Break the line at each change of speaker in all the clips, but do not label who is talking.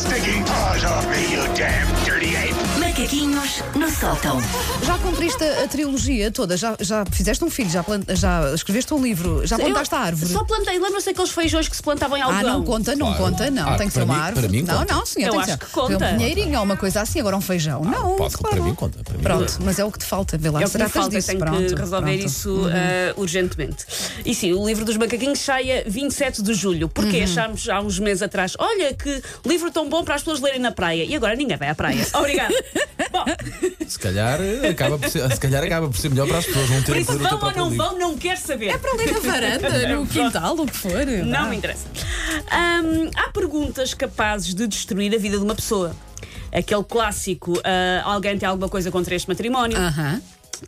stinking paws off me, you damn dirty ape!
Macaquinhos no sótão.
Já cumpriste a, a trilogia toda? Já, já fizeste um filho? Já, plant- já escreveste um livro? Já plantaste a árvore?
Só plantei. Lembra-se daqueles feijões que se plantavam em
Ah,
algodão?
não conta, não
Claro.
conta, não.
Ah,
tem que ser uma
mim-
árvore.
para mim
não,
conta.
não, senhor.
Eu
tem que
acho
ser.
que conta.
Um pinheirinho ou uma coisa assim, agora um feijão. não,
pode,
claro.
para mim conta, para mim
Pronto, mas é o que te falta, vê lá.
É o que me falta, eu
disso.
tenho
pronto,
que resolver
pronto.
isso ah, urgentemente. E sim, o livro dos macaquinhos sai a 27 de julho, porque
Uhum.
achámos há uns meses atrás, olha que livro tão bom para as pessoas lerem na praia. E agora ninguém vai à praia. Obrigada. Bom,
Se calhar acaba por ser, se calhar acaba por ser melhor para as pessoas não
por
terem
isso
que ler o teu
vão ou não
livro.
vão, não quero saber.
É para ler na varanda, no quintal, o que for.
Não me interessa. Há perguntas capazes de destruir a vida de uma pessoa. Aquele clássico, ah, alguém tem alguma coisa contra este matrimónio?
Aham.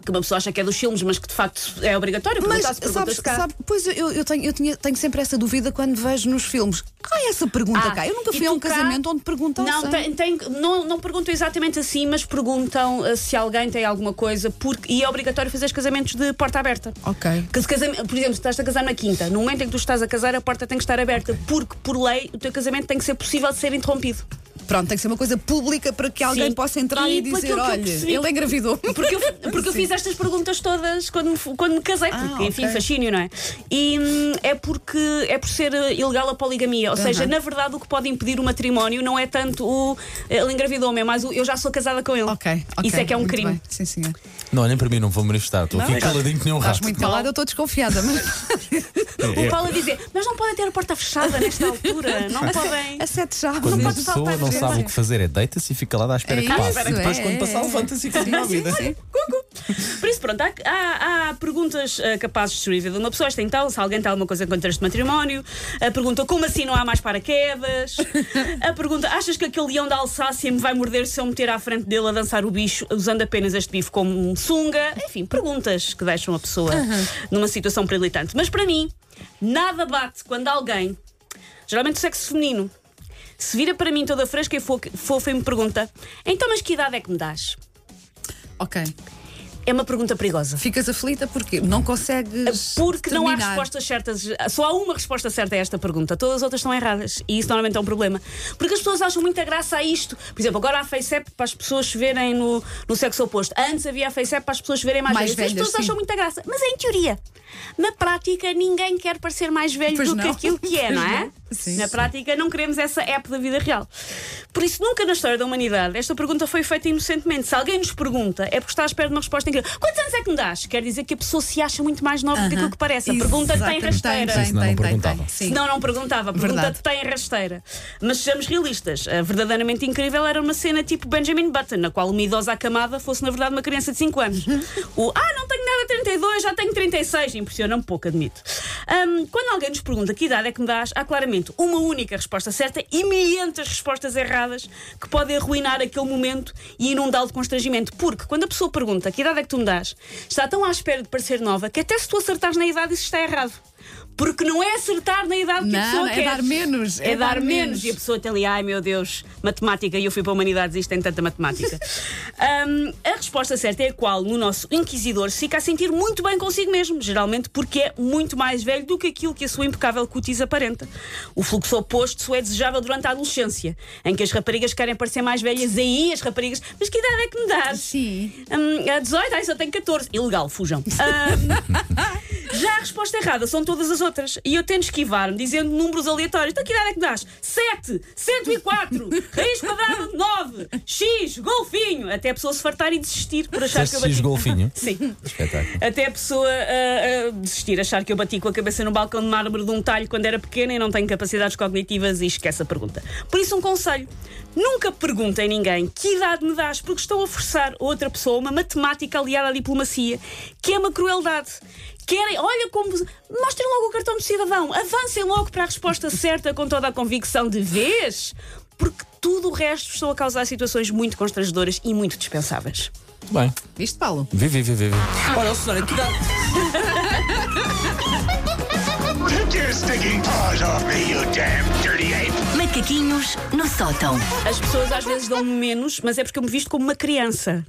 Que uma pessoa acha que é dos filmes, mas que de facto é obrigatório.
Mas sabes,
cá.
sabe, pois eu, eu, tenho, eu tinha- tenho sempre essa dúvida quando vejo nos filmes. Ah, essa pergunta
Ah,
cá. Eu nunca fui a um
cá-
casamento onde perguntam
Não, tem, tem- não, não perguntam exatamente assim, mas perguntam ah, se alguém tem alguma coisa, porque, e é obrigatório fazer os casamentos de porta aberta.
Ok.
Que se casam- por exemplo, se estás a casar na quinta, no momento em que tu estás a casar, a porta tem que estar aberta, porque, por lei, o teu casamento tem que ser possível de ser interrompido.
Pronto, tem que ser uma coisa pública para que alguém
Sim.
possa entrar e,
E
dizer: olha,
percebi-
ele engravidou.
Porque eu, porque eu fiz estas perguntas todas quando, me quando me casei, porque,
Ah,
enfim,
ok.
fascínio, não é? E hum, é porque é por ser eh, ilegal a poligamia. Ou seja, na verdade, o que pode impedir o matrimónio não é tanto o ele engravidou-me, é mais o eu já sou casada com ele.
Ok, ok.
Isso é que é um
muito
crime.
bem. Sim, senhor.
Não, olhem para mim, não vou manifestar. Estou aqui caladinho que nem um
Estás
rato.
muito calado, eu estou desconfiada. Mas
O Paulo a dizer, mas não podem ter a porta fechada nesta altura, não podem.
a sete chaves. Não pode faltar
não
gente.
sabe o que fazer, é deita-se e fica lá à espera
É
que passe.
isso,
e depois,
é,
quando
é.
passar, levanta-se e continua a vida.
Sim.
Por isso, pronto, há, há- há perguntas ah, capazes de de uma pessoa. Esta então, se alguém tem alguma coisa contra este matrimónio. A pergunta, como assim não há mais paraquedas? A pergunta, achas que aquele leão da Alsácia me vai morder se eu meter à frente dele a dançar o bicho usando apenas este bife como um sunga? Enfim, perguntas que deixam a pessoa numa situação perilitante. Mas para mim, nada bate quando alguém, geralmente do sexo feminino, se vira para mim toda fresca e fo- fofa e me pergunta: então, mas que idade é que me dás?
Ok.
É uma pergunta perigosa.
Ficas aflita porque não consegues.
Porque não há
terminar.
respostas certas. Só há uma resposta certa a esta pergunta. Todas as outras estão erradas. E isso normalmente é um problema. Porque as pessoas acham muita graça a isto. Por exemplo, agora há FaceApp para as pessoas se verem no, no sexo oposto. Antes havia FaceApp para as pessoas se verem mais,
Mais
velhas.
velhas,
as pessoas
sim.
acham muita graça. Mas é em teoria. Na prática, ninguém quer parecer mais velho
Pois
do
não.
que aquilo que é,
Pois
não é?
não. Sim,
Na
sim.
prática, não queremos essa app da vida real. Por isso, nunca na história da humanidade esta pergunta foi feita inocentemente. Se alguém nos pergunta, é porque está à espera de uma resposta incrível. Quantos anos é que me dás? Quer dizer que a pessoa se acha muito mais nova do que aquilo que parece. A pergunta tem rasteira.
Tem, tem,
não
tem,
perguntava.
tem. Sim.
Senão não perguntava. A pergunta
Verdade.
tem rasteira. Mas sejamos realistas. A verdadeiramente incrível era uma cena tipo Benjamin Button, na qual uma idosa acamada fosse, na verdade, uma criança de 5 anos. o Ah, não tenho nada 32, já tenho 36. Impressiona-me pouco, admito. Ahm, quando alguém nos pergunta que idade é que me dás, há claramente uma única resposta certa e milhentas respostas erradas que podem arruinar aquele momento e inundá-lo de constrangimento. Porque quando a pessoa pergunta que idade é que tu me dás, está tão à espera de parecer nova que até se tu acertares na idade, isso está errado. Porque não é acertar na idade que a pessoa
é
quer.
dar menos,
É,
é
dar,
dar
menos.
menos.
E a pessoa tem ali, ai meu Deus, matemática, e eu fui para humanidades e isto tem tanta matemática. Hum, a resposta certa é a qual no nosso inquisidor se fica a sentir muito bem consigo mesmo, geralmente porque é muito mais velho do que aquilo que a sua impecável cutis aparenta. O fluxo oposto só é desejável durante a adolescência, em que as raparigas querem parecer mais velhas, aí as raparigas, mas que idade é que me dás?
Sim.
Hum, a 18, ai, só tenho 14. Ilegal, fujam. Hum, já a resposta errada são todas as outras. E eu tento esquivar-me dizendo números aleatórios. Então que idade é que dás? 7, 104, raiz quadrada de 9, X, golfinho. Até a pessoa se fartar e desistir por achar que eu
Disseste X
bati.
golfinho?
Sim.
Espetáculo.
Até a pessoa ah, ah, desistir, achar que eu bati com a cabeça no balcão de mármore de um talho quando era pequena e não tenho capacidades cognitivas e esquece a pergunta. Por isso, um conselho: nunca perguntem a ninguém que idade me dás, porque estão a forçar outra pessoa uma matemática aliada à diplomacia, que é uma crueldade. Querem, olha como. Mostrem logo o cartão de cidadão, avancem logo para a resposta certa com toda a convicção de vez, porque tudo o resto estão a causar situações muito constrangedoras e muito dispensáveis.
Muito bem.
Viste, Paulo?
Vive, vive, vive. Olha, Susana, que
damn dirty ape!
Macaquinhos no sótão.
As pessoas às vezes dão-me menos, mas é porque eu me visto como uma criança.